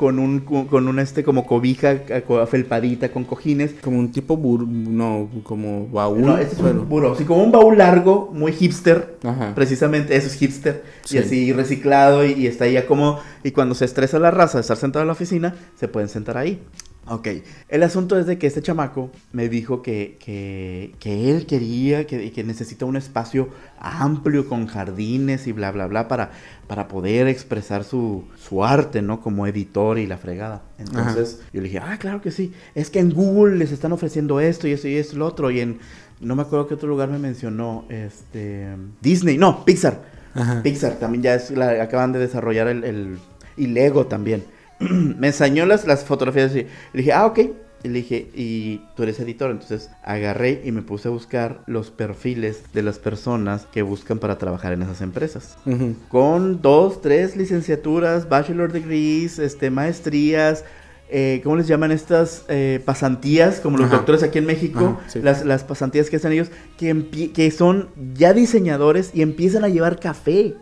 con un, con un este como cobija co- felpadita con cojines. Como un tipo bur... No, como baúl. No, este es pero- un buró, así como un baúl largo, muy hipster. Ajá. Precisamente, eso es hipster. Sí. Y así reciclado y, y está ahí ya como... Y cuando se estresa la raza de estar sentado en la oficina, se pueden sentar ahí. Ok. El asunto es de que este chamaco me dijo que, que, que él quería, que, que necesita un espacio amplio con jardines y bla, bla, bla para, para poder expresar su, su arte, ¿no? Como editor y la fregada. Entonces yo le dije, ah, claro que sí. Es que en Google les están ofreciendo esto y esto y esto y lo otro. Y en, no me acuerdo qué otro lugar me mencionó, este, Disney, no, Pixar. Ajá. Pixar también ya es la- acaban de desarrollar el, el- y Lego también. me enseñó las, las fotografías y le dije, ah, ok, Y le dije, y tú eres editor. Entonces agarré y me puse a buscar los perfiles de las personas que buscan para trabajar en esas empresas. Con dos, tres licenciaturas, bachelor degrees, este, maestrías. Eh, ¿Cómo les llaman estas eh, pasantías? Como los Ajá. doctores aquí en México. Ajá, sí. las, las pasantías que hacen ellos, que, son ya diseñadores y empiezan a llevar café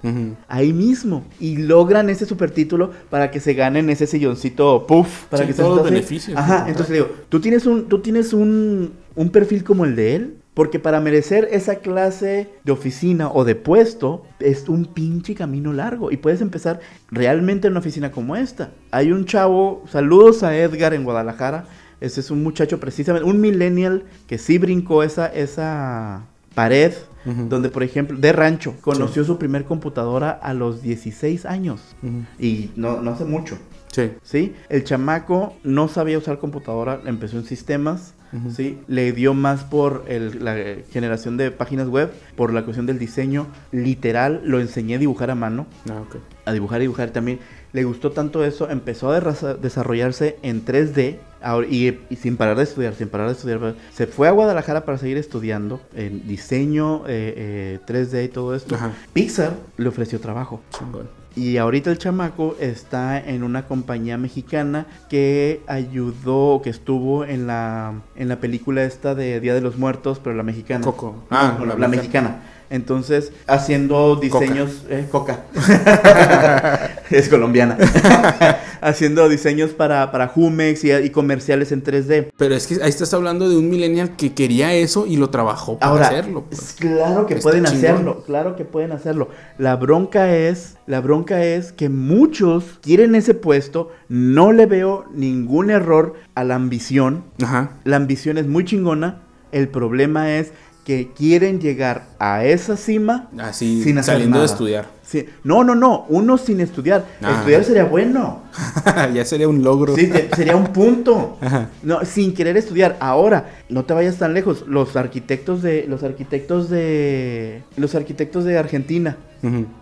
ahí mismo y logran ese supertítulo para que se ganen ese silloncito puff para Sí, que se todos los beneficios, Ajá, entonces le digo, tú tienes un tú tienes un, un perfil como el de él, porque para merecer esa clase de oficina o de puesto es un pinche camino largo y puedes empezar realmente en una oficina como esta. Hay un chavo, saludos a Edgar en Guadalajara. Ese es un muchacho precisamente, un millennial que sí brincó esa esa pared donde por ejemplo de rancho conoció su primer computadora a los 16 años y no, no hace mucho Sí. ¿sí? el chamaco no sabía usar computadora empezó en sistemas ¿sí? le dio más por el- la eh, generación de páginas web por la cuestión del diseño literal lo enseñé a dibujar a mano Ah, ok. a dibujar y dibujar también. Le gustó tanto eso, empezó a desarrollarse en 3D ahora- y, y sin parar de estudiar, sin parar de estudiar. Se fue a Guadalajara para seguir estudiando en diseño, eh, eh, 3D y todo esto. Ajá. Pixar le ofreció trabajo. Chingón. Y ahorita el chamaco está en una compañía mexicana que ayudó, que estuvo en la, en la película esta de Día de los Muertos, pero la mexicana. Coco. Ah, Ah, la, la mexicana. Entonces, haciendo Coca. diseños... eh, coca. es colombiana. haciendo diseños para, para Jumex y, y comerciales en 3D. Pero es que ahí estás hablando de un millennial que quería eso y lo trabajó para Ahora, hacerlo. pues. es claro que Está pueden chingón. hacerlo, claro que pueden hacerlo. La bronca es, la bronca es que muchos quieren ese puesto, no le veo ningún error a la ambición. Ajá. La ambición es muy chingona, el problema es que quieren llegar a esa cima Así, sin hacer saliendo nada. de estudiar. Sí. No, no, no, uno sin estudiar. Estudiar sería bueno. ya sería un logro. Sí, sería un punto. Ajá. No, sin querer estudiar. Ahora, no te vayas tan lejos. Los arquitectos de. Los arquitectos de. Los arquitectos de Argentina.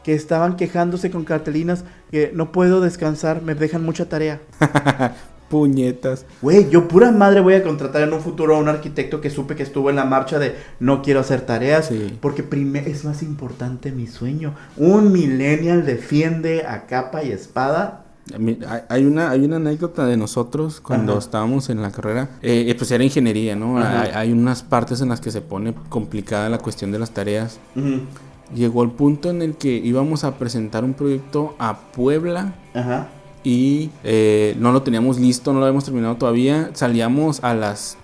Que estaban quejándose con cartelinas. Que no puedo descansar. Me dejan mucha tarea. Puñetas. Güey, yo pura madre voy a contratar en un futuro a un arquitecto que supe que estuvo en la marcha de no quiero hacer tareas. Sí. Porque es más importante mi sueño. Un millennial defiende a capa y espada. Hay una, hay una anécdota de nosotros cuando Ajá. estábamos en la carrera. Eh, eh, pues era ingeniería, ¿no? Hay, hay unas partes en las que se pone complicada la cuestión de las tareas. Llegó el punto en el que íbamos a presentar un proyecto a Puebla Ajá. Y eh, no lo teníamos listo, no lo habíamos terminado todavía. Salíamos a las,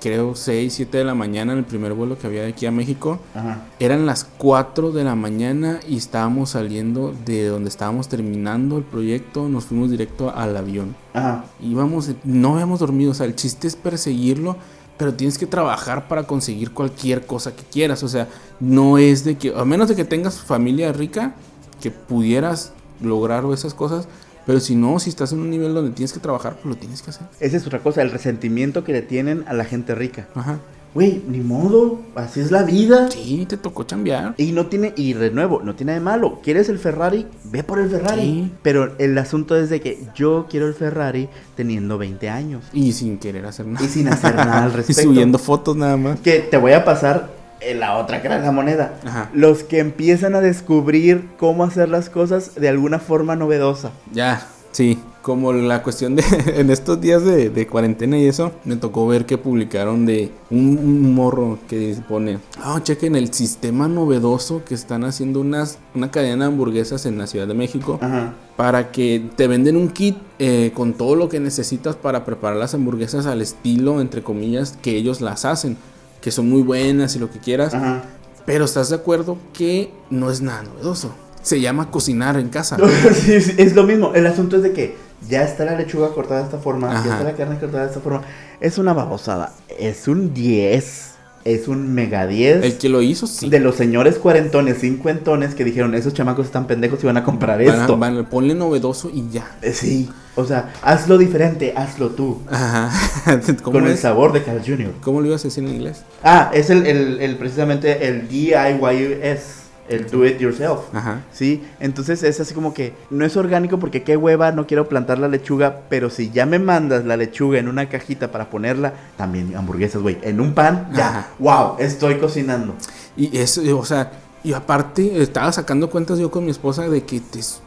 creo, 6, 7 de la mañana en el primer vuelo que había de aquí a México. Ajá. Eran las 4 de la mañana y estábamos saliendo de donde estábamos terminando el proyecto. Nos fuimos directo al avión. Ajá. Íbamos, no habíamos dormido. O sea, el chiste es perseguirlo, pero tienes que trabajar para conseguir cualquier cosa que quieras. O sea, no es de que, a menos de que tengas familia rica, que pudieras lograr esas cosas. Pero si no, si estás en un nivel donde tienes que trabajar, pues lo tienes que hacer. Esa es otra cosa, el resentimiento que le tienen a la gente rica. Ajá. Güey, ni modo, así es la vida. Sí, te tocó chambear. Y no tiene, y de nuevo, no tiene de malo. ¿Quieres el Ferrari? Ve por el Ferrari. Sí. Pero el asunto es de que yo quiero el Ferrari teniendo 20 años. Y sin querer hacer nada. Y sin hacer nada al y respecto. subiendo fotos nada más. Que te voy a pasar la otra cara de la moneda. Ajá. Los que empiezan a descubrir cómo hacer las cosas de alguna forma novedosa. Ya, sí. Como la cuestión de en estos días de, de cuarentena y eso, me tocó ver que publicaron de un, un morro que pone, ah, chequen el sistema novedoso que están haciendo unas, una cadena de hamburguesas en la Ciudad de México Ajá. para que te venden un kit eh, con todo lo que necesitas para preparar las hamburguesas al estilo, entre comillas, que ellos las hacen, que son muy buenas y lo que quieras. Ajá. Pero estás de acuerdo que no es nada novedoso. Se llama cocinar en casa. Sí, sí, es lo mismo. El asunto es de que ya está la lechuga cortada de esta forma, Ajá. ya está la carne cortada de esta forma. Es una babosada. Es un 10. Es un mega 10. El que lo hizo, sí. De los señores cuarentones, cincuentones que dijeron, esos chamacos están pendejos y van a comprar Van a- esto. van a- ponle novedoso y ya. Eh, Sí. O sea, hazlo diferente, hazlo tú. Ajá. ¿Cómo, Con el sabor de Carl Jr. ¿Cómo lo ibas a decir en inglés? Ah, es el, el, el- precisamente el DIYS. El do it yourself. Ajá. Sí, entonces es así como que no es orgánico porque qué hueva, no quiero plantar la lechuga, pero si ya me mandas la lechuga en una cajita para ponerla, también hamburguesas, güey, en un pan, ya, Ajá. wow, estoy cocinando. Y eso, o sea, y aparte estaba sacando cuentas yo con mi esposa de que te, es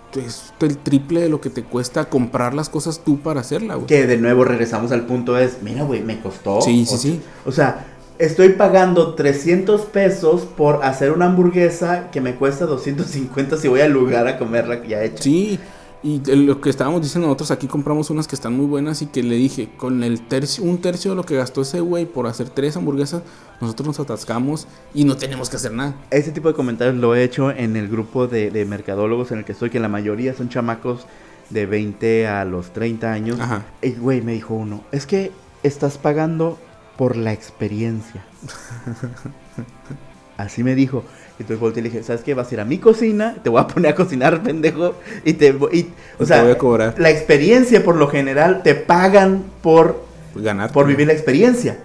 el triple de lo que te cuesta comprar las cosas tú para hacerla, güey. Que de nuevo regresamos al punto es, mira, güey, me costó. Sí, sí, o- sí. O sea, estoy pagando 300 pesos por hacer una hamburguesa que me cuesta 250 si voy al lugar a comerla ya hecha. Sí, y lo que estábamos diciendo nosotros aquí compramos unas que están muy buenas y que le dije, con el tercio, un tercio de lo que gastó ese güey por hacer tres hamburguesas, nosotros nos atascamos y no tenemos que hacer nada. Ese tipo de comentarios lo he hecho en el grupo de, de mercadólogos en el que estoy, que la mayoría son chamacos de 20 a los 30 años. Ajá. Y, güey, me dijo uno, es que estás pagando por la experiencia. Así me dijo. Entonces volteé y le dije, ¿sabes qué? Vas a ir a mi cocina, te voy a poner a cocinar, pendejo, y te voy... y- o sea, te voy a cobrar. la experiencia por lo general te pagan por, Ganar. por vivir la experiencia.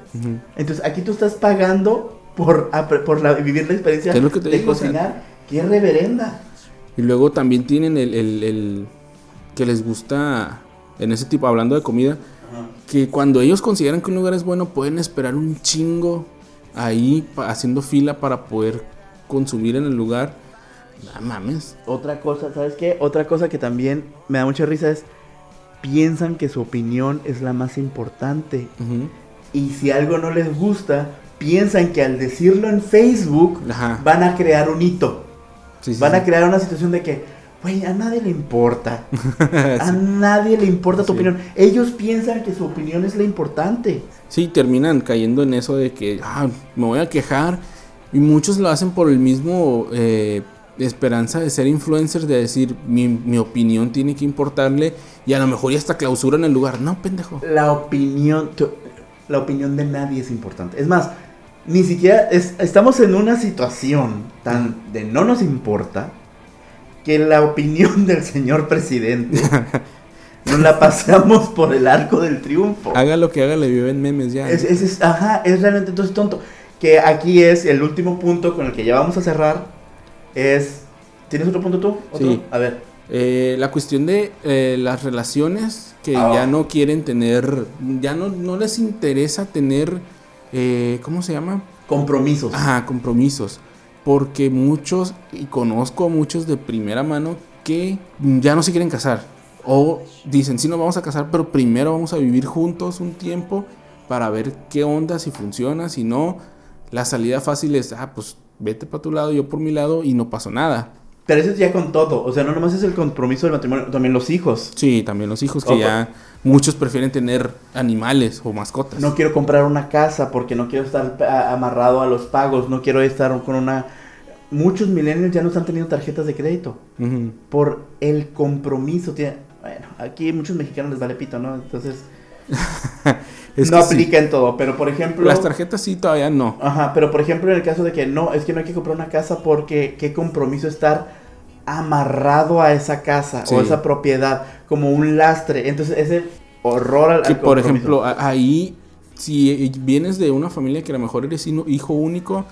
Entonces aquí tú estás pagando por, por la- vivir la experiencia ¿Qué es lo que te de digo? O sea, cocinar. ¡Qué reverenda! Y luego también tienen el, el- el que les gusta, en ese tipo, hablando de comida, que cuando ellos consideran que un lugar es bueno, pueden esperar un chingo ahí haciendo fila para poder consumir en el lugar. No mames. Otra cosa, ¿sabes qué? Otra cosa que también me da mucha risa es, piensan que su opinión es la más importante. Y si algo no les gusta, piensan que al decirlo en Facebook Ajá. van a crear un hito. Sí, sí, Van sí. a crear una situación de que, güey, a nadie le importa. A nadie le importa tu Sí. opinión. Ellos piensan que su opinión es la importante. Sí, terminan cayendo en eso de que ah, me voy a quejar. Y muchos lo hacen por el mismo eh, esperanza de ser influencers, de decir mi, mi opinión tiene que importarle. Y a lo mejor ya hasta clausura en el lugar. No, pendejo. La opinión, tu- la opinión de nadie es importante. Es más, ni siquiera es- estamos en una situación tan de no nos importa que la opinión del señor presidente nos la pasamos por el arco del triunfo. Haga lo que haga, le viven memes ya. Es, es- es- ajá, es realmente entonces tonto. Que aquí es el último punto con el que ya vamos a cerrar. Es. ¿Tienes otro punto tú? ¿Otro? Sí. A ver. Eh, la cuestión de eh, las relaciones que Ah. ya no quieren tener, ya no, no les interesa tener, eh, ¿cómo se llama? Compromisos. Ajá, compromisos. Porque muchos, y conozco a muchos de primera mano, que ya no se quieren casar. O dicen, sí nos vamos a casar, pero primero vamos a vivir juntos un tiempo para ver qué onda, si funciona, si no. La salida fácil es, ah, pues vete para tu lado, yo por mi lado, y no pasó nada. Pero eso es ya con todo. O sea, no nomás es el compromiso del matrimonio, también los hijos. Sí, también los hijos que Ojo. ya muchos prefieren tener animales o mascotas. No quiero comprar una casa porque no quiero estar amarrado a los pagos. No quiero estar con una. Muchos millennials ya no están teniendo tarjetas de crédito por el compromiso. Bueno, aquí muchos mexicanos les vale pito, ¿no? Entonces Es no sí. aplica en todo. Pero por ejemplo. Las tarjetas sí, todavía no. Ajá, pero por ejemplo en el caso de que no, es que no hay que comprar una casa porque qué compromiso estar amarrado a esa casa Sí. o esa propiedad como un lastre. Entonces ese horror al, Que al por ejemplo, ahí, si vienes de una familia que a lo mejor eres hijo único,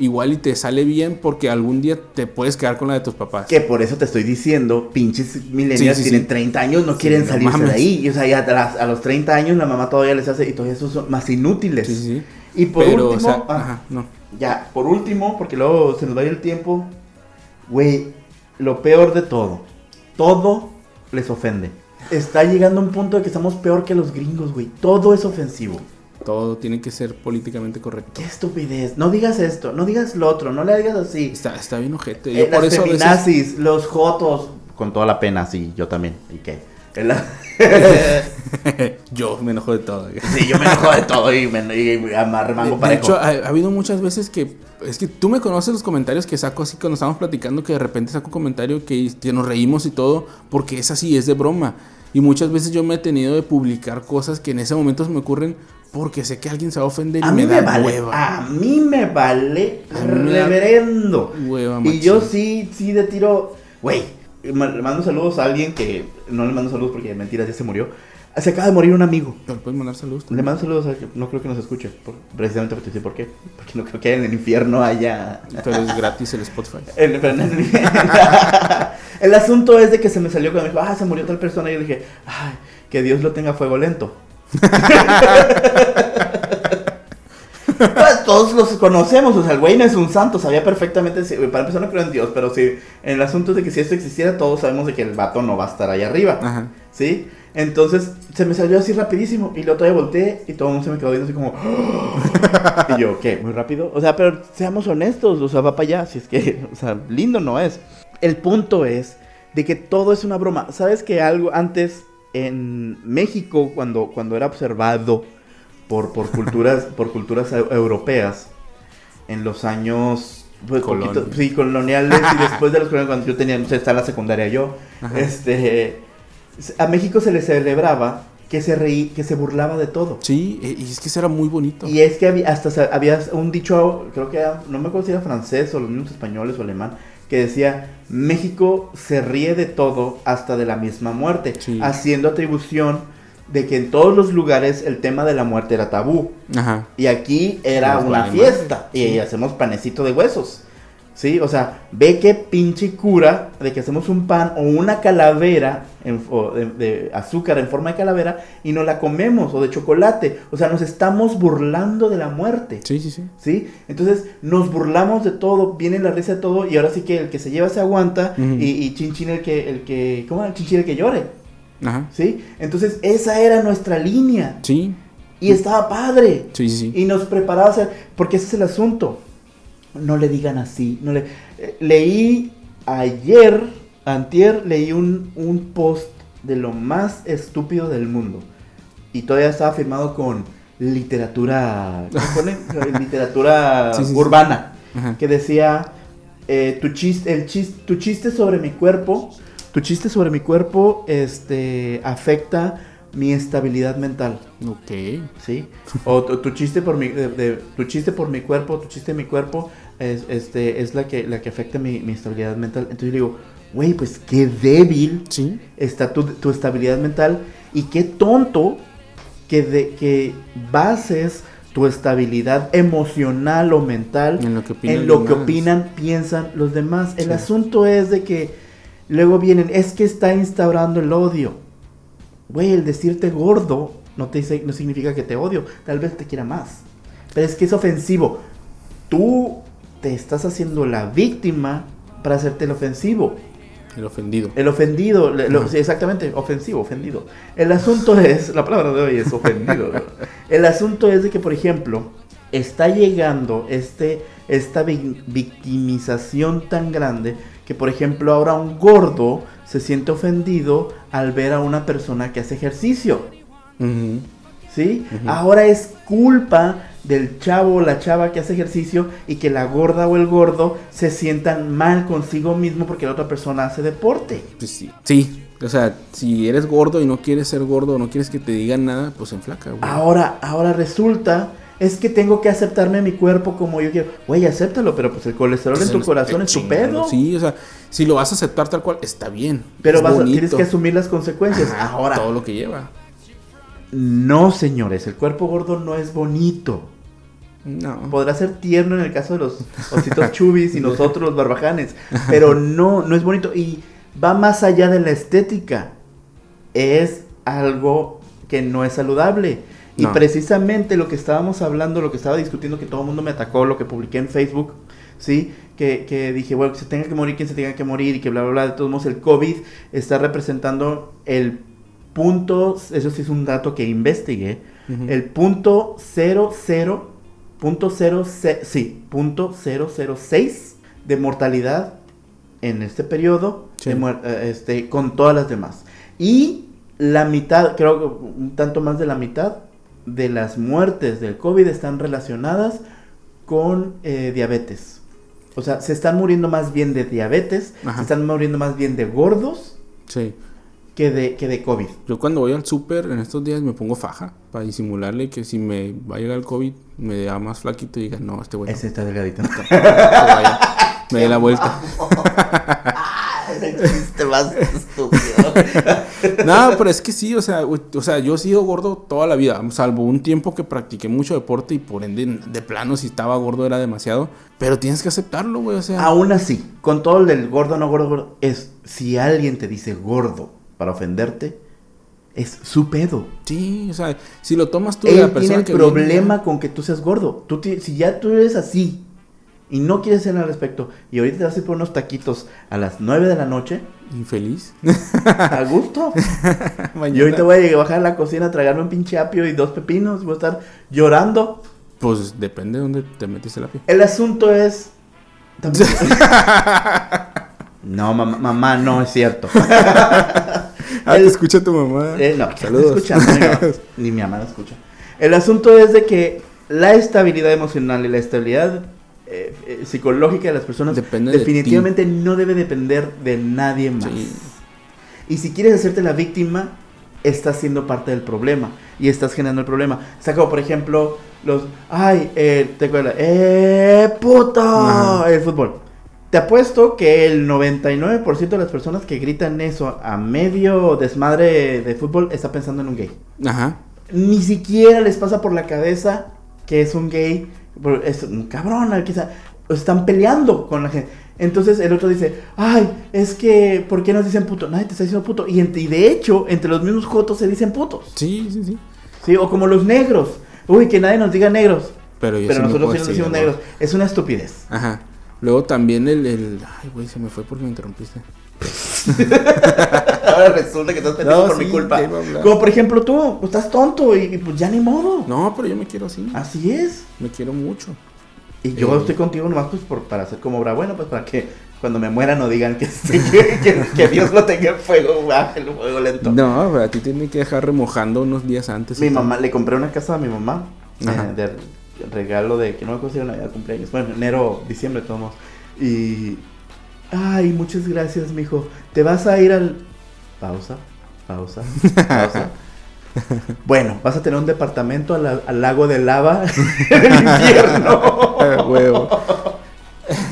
igual y te sale bien porque algún día te puedes quedar con la de tus papás. Que por eso te estoy diciendo, pinches millennials Sí, sí, tienen sí. 30 años, no quieren no salirse de ahí. Y, o sea, ya a, los 30 años la mamá todavía les hace y todavía esos son más inútiles. Sí, sí. Y por Pero, último, o sea, ah, ajá, no. ya, por último, porque luego se nos va a ir el tiempo, güey, lo peor de todo, todo les ofende. Está llegando un punto de que estamos peor que los gringos, güey. Todo es ofensivo. Todo tiene que ser políticamente correcto. Qué estupidez. No digas esto, no digas lo otro, no le digas así. Está, está bien ojete. Eh, Yo por las eso a veces... feminazis, los jotos. Con toda la pena, sí, yo también. ¿Y qué? Yo me enojo de todo. sí, yo me enojo de todo y me y amarre mango De parejo. hecho, ha, ha habido muchas veces que. Es que tú me conoces los comentarios que saco así cuando estamos platicando, que de repente saco un comentario que, que nos reímos y todo, porque es así, es de broma. Y muchas veces yo me he tenido de publicar cosas que en ese momento se me ocurren porque sé que alguien se va a ofender y a me mí da me vale. hueva. A mí me vale A mí me reverendo. Hueva, Y yo sí, sí de tiro. Güey, le mando saludos a alguien que. No le mando saludos porque mentiras, ya se murió. Se acaba de morir un amigo. ¿Le puedes mandar saludos? Le mando saludos a no creo que nos escuche, por- precisamente porque te decir por qué. Porque no creo que en el infierno haya. Pero es gratis el Spotify. El, pero el- el asunto es de que se me salió cuando me dijo, ah, se murió tal persona. Y yo dije, ay, que Dios lo tenga a fuego lento. Pues, todos los conocemos, o sea, el güey no es un santo, sabía perfectamente, si- para empezar no creo en Dios, pero si en el asunto de que si esto existiera, todos sabemos de que el vato no va a estar ahí arriba. Ajá. ¿Sí? Entonces se me salió así rapidísimo y luego todavía volteé y todo el mundo se me quedó viendo así como... y yo, ¿qué? ¿Muy rápido? O sea, pero seamos honestos, o sea, va para allá, si es que, o sea, lindo no es. El punto es de que todo es una broma. ¿Sabes que algo antes en México, cuando, cuando era observado por, por culturas, por culturas eu- europeas, en los años... Pues, Colonial. poquito- sí, coloniales y después de los coloniales, cuando yo tenía, no sé, está en la secundaria yo, Ajá. este a México se le celebraba que se reí, que se burlaba de todo. Sí, e- y es que eso era muy bonito. Y es que había, hasta había un dicho, creo que era, no me acuerdo si era francés o los mismos españoles o alemán, que decía, México se ríe de todo hasta de la misma muerte, Sí. haciendo atribución de que en todos los lugares el tema de la muerte era tabú. Ajá. Y aquí era Nos una fiesta. Y Sí. hacemos panecito de huesos. ¿Sí? O sea, ve qué pinche cura de que hacemos un pan o una calavera en- o de, de azúcar en forma de calavera y no la comemos o de chocolate. O sea, nos estamos burlando de la muerte. Sí, sí, sí. ¿Sí? Entonces nos burlamos de todo, viene la risa de todo y ahora sí que el que se lleva se aguanta y, y chin chin el que, el que, ¿cómo? El chin chin el que llore. Ajá. ¿Sí? Entonces esa era nuestra línea Sí. y estaba padre. Sí, sí, sí. Y nos preparaba a hacer, porque ese es el asunto. No le digan así. No le, eh, leí ayer, antier, leí un, un post de lo más estúpido del mundo. Y todavía estaba firmado con literatura, ¿qué ponen? literatura Sí, sí, sí. urbana. Que decía, eh, tu, chiste, el chis- tu chiste sobre mi cuerpo, tu chiste sobre mi cuerpo este, afecta mi estabilidad mental. Ok. ¿sí? O tu, tu chiste por mi de- de- tu chiste por mi cuerpo, tu chiste de mi cuerpo es este es la que la que afecta mi, mi estabilidad mental. Entonces yo digo, güey, pues qué débil Sí. está tu, tu estabilidad mental y qué tonto que de que bases tu estabilidad emocional o mental En lo que opinan en lo los que demás. opinan, piensan los demás. El Sí. asunto es de que luego vienen, es que está instaurando el odio. Güey, el decirte gordo no, te dice- no significa que te odio, tal vez te quiera más. Pero es que es ofensivo. Tú te estás haciendo la víctima para hacerte el ofensivo. El ofendido. El ofendido, sí, exactamente, ofensivo, ofendido. El asunto es, la palabra de hoy es ofendido. ¿no? El asunto es de que, por ejemplo, está llegando este, esta vi- victimización tan grande que, por ejemplo, ahora un gordo se siente ofendido al ver a una persona que hace ejercicio. ¿Sí? Ahora es culpa del chavo o la chava que hace ejercicio y que la gorda o el gordo se sientan mal consigo mismo porque la otra persona hace deporte. Pues sí. Sí. O sea, si eres gordo y no quieres ser gordo o no quieres que te digan nada, pues enflaca, güey. Ahora, ahora resulta es que tengo que aceptarme mi cuerpo como yo quiero. Güey, acéptalo, pero pues el colesterol Pues en tu el- corazón es tu pedo. Sí, o sea, si lo vas a aceptar tal cual, está bien. Pero vas a- tienes que asumir las consecuencias. Ajá, ahora, Todo lo que lleva. no, señores, el cuerpo gordo no es bonito. No. Podrá ser tierno en el caso de los ositos chubis y nosotros los barbajanes, pero no, no es bonito y va más allá de la estética. Es algo que no es saludable. Y No. precisamente lo que estábamos hablando, lo que estaba discutiendo, que todo el mundo me atacó, lo que publiqué en Facebook, ¿sí? Que, que dije, bueno, que se tenga que morir quien se tenga que morir y que bla, bla, bla. De todos modos, el COVID está representando el punto, eso sí es un dato que investigué, el punto 00, punto 0, sí, punto 006 de mortalidad en este periodo, Sí. de eh, este, con todas las demás. Y la mitad, creo que un tanto más de la mitad de las muertes del COVID están relacionadas con eh, diabetes. O sea, se están muriendo más bien de diabetes, Ajá. se están muriendo más bien de gordos Sí. que de, que de COVID. Yo cuando voy al súper en estos días me pongo faja para disimularle que si me va a llegar el COVID me da más flaquito y diga, no, este güey Ese está delgadito. me dé la vuelta. Ese chiste más estúpido. no, pero es que sí, o sea, o sea, yo he sido gordo toda la vida, salvo un tiempo que practiqué mucho deporte y por ende, de plano, si estaba gordo era demasiado. Pero tienes que aceptarlo, güey, o sea. Aún así, con todo el del gordo, no gordo, gordo, es si alguien te dice gordo para ofenderte, es su pedo. Sí, o sea, si lo tomas tú de la persona tiene el problema con que tú seas gordo. Tú si ya tú eres así y no quieres hacer nada al respecto y ahorita te vas a ir por unos taquitos a las 9 de la noche. Infeliz. A gusto. Y ahorita voy a bajar a la cocina a tragarme un pinche apio y dos pepinos. Voy a estar llorando. Pues depende de dónde te metes el apio. El asunto es. no, mamá, mamá, no es cierto. ah, te escucha tu mamá. Eh, no, Saludos. Escucha, ni mi mamá la escucha. El asunto es de que la estabilidad emocional y la estabilidad eh, eh, psicológica de las personas definitivamente no debe depender de nadie más. Y si quieres hacerte la víctima, estás siendo parte del problema y estás generando el problema. Como por ejemplo, los, ay, eh, te acuerdas, eh, puto, el fútbol. Te apuesto que el 99% de las personas que gritan eso a medio desmadre de fútbol está pensando en un gay. Ajá. Ni siquiera les pasa por la cabeza que es un gay es un cabrón, quizá están peleando con la gente. Entonces el otro dice, ay, es que, ¿por qué nos dicen puto? Nadie te está diciendo puto. Y, de hecho, entre los mismos jotos se dicen putos. Sí, sí, sí. Sí, o como los negros. Uy, que nadie nos diga negros. Pero, nosotros sí nos decimos negros. Es una estupidez. Ajá. Luego también el, el... Ay, güey, se me fue porque me interrumpiste. Ahora resulta que estás peleando por mi culpa. Como por ejemplo tú, pues estás tonto y, pues ya ni modo. No, pero yo me quiero así. Así es. Me quiero mucho. Y yo eh, estoy contigo nomás pues por, para hacer como obra bueno, pues para que cuando me muera no digan que, que, Dios lo tenga en fuego, baje el fuego lento. No, pero a ti tiene que dejar remojando unos días antes. Mi mamá, le compré una casa a mi mamá eh, de regalo de que no me era Navidad cumpleaños. Bueno, enero, diciembre, todos. Y Ay, muchas gracias, mijo. ¿Te vas a ir al. Pausa, pausa, pausa. bueno, vas a tener un departamento al, lago de lava en el infierno. Huevo.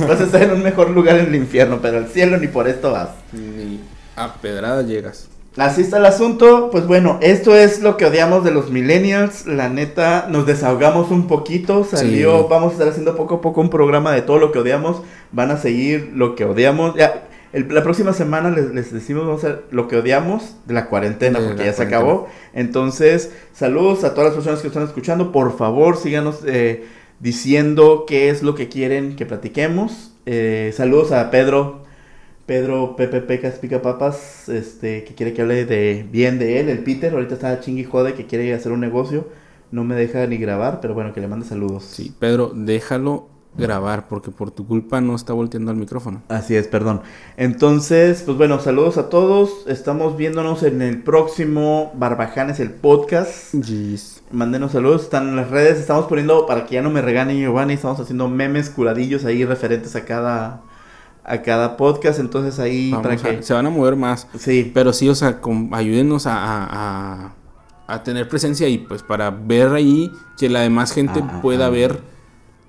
Vas a estar en un mejor lugar en el infierno, pero al cielo ni por esto vas. Ni a pedrada llegas. Así está el asunto. Pues bueno, esto es lo que odiamos de los millennials. La neta, nos desahogamos un poquito. Salió, vamos a estar haciendo poco a poco un programa de todo lo que odiamos. Van a seguir lo que odiamos. Ya, la próxima semana les, decimos vamos a lo que odiamos de la cuarentena, porque ya se acabó. Entonces, saludos a todas las personas que están escuchando. Por favor, síganos eh, diciendo qué es lo que quieren que platiquemos. Eh, saludos a Pedro Pedro Pepe Pecas Pica Papas, este, que quiere que hable de bien de él, el Peter, ahorita está chingui jode que quiere hacer un negocio, no me deja ni grabar, pero bueno, que le mande saludos. Sí, Pedro, déjalo grabar porque por tu culpa no está volteando al micrófono. Así es, perdón. Entonces, pues bueno, saludos a todos. Estamos viéndonos en el próximo Barbajanes el podcast. Jeez. Mándenos saludos, están en las redes, estamos poniendo para que ya no me regane Giovanni, estamos haciendo memes curadillos ahí referentes a cada a cada podcast, entonces ahí para que... Se van a mover más. Sí. Pero sí, o sea, ayúdenos a, a, tener presencia y pues para ver ahí que la demás gente ah, pueda ah. ver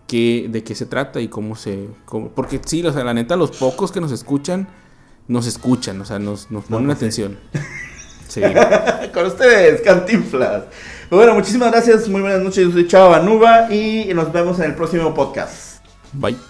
qué, de qué se trata y cómo se... porque sí, o sea, la neta, los pocos que nos escuchan, nos escuchan, o sea, nos, nos ponen atención. Sí. Con ustedes, Cantinflas. Bueno, muchísimas gracias, muy buenas noches, yo soy Chava Banuba y nos vemos en el próximo podcast. Bye.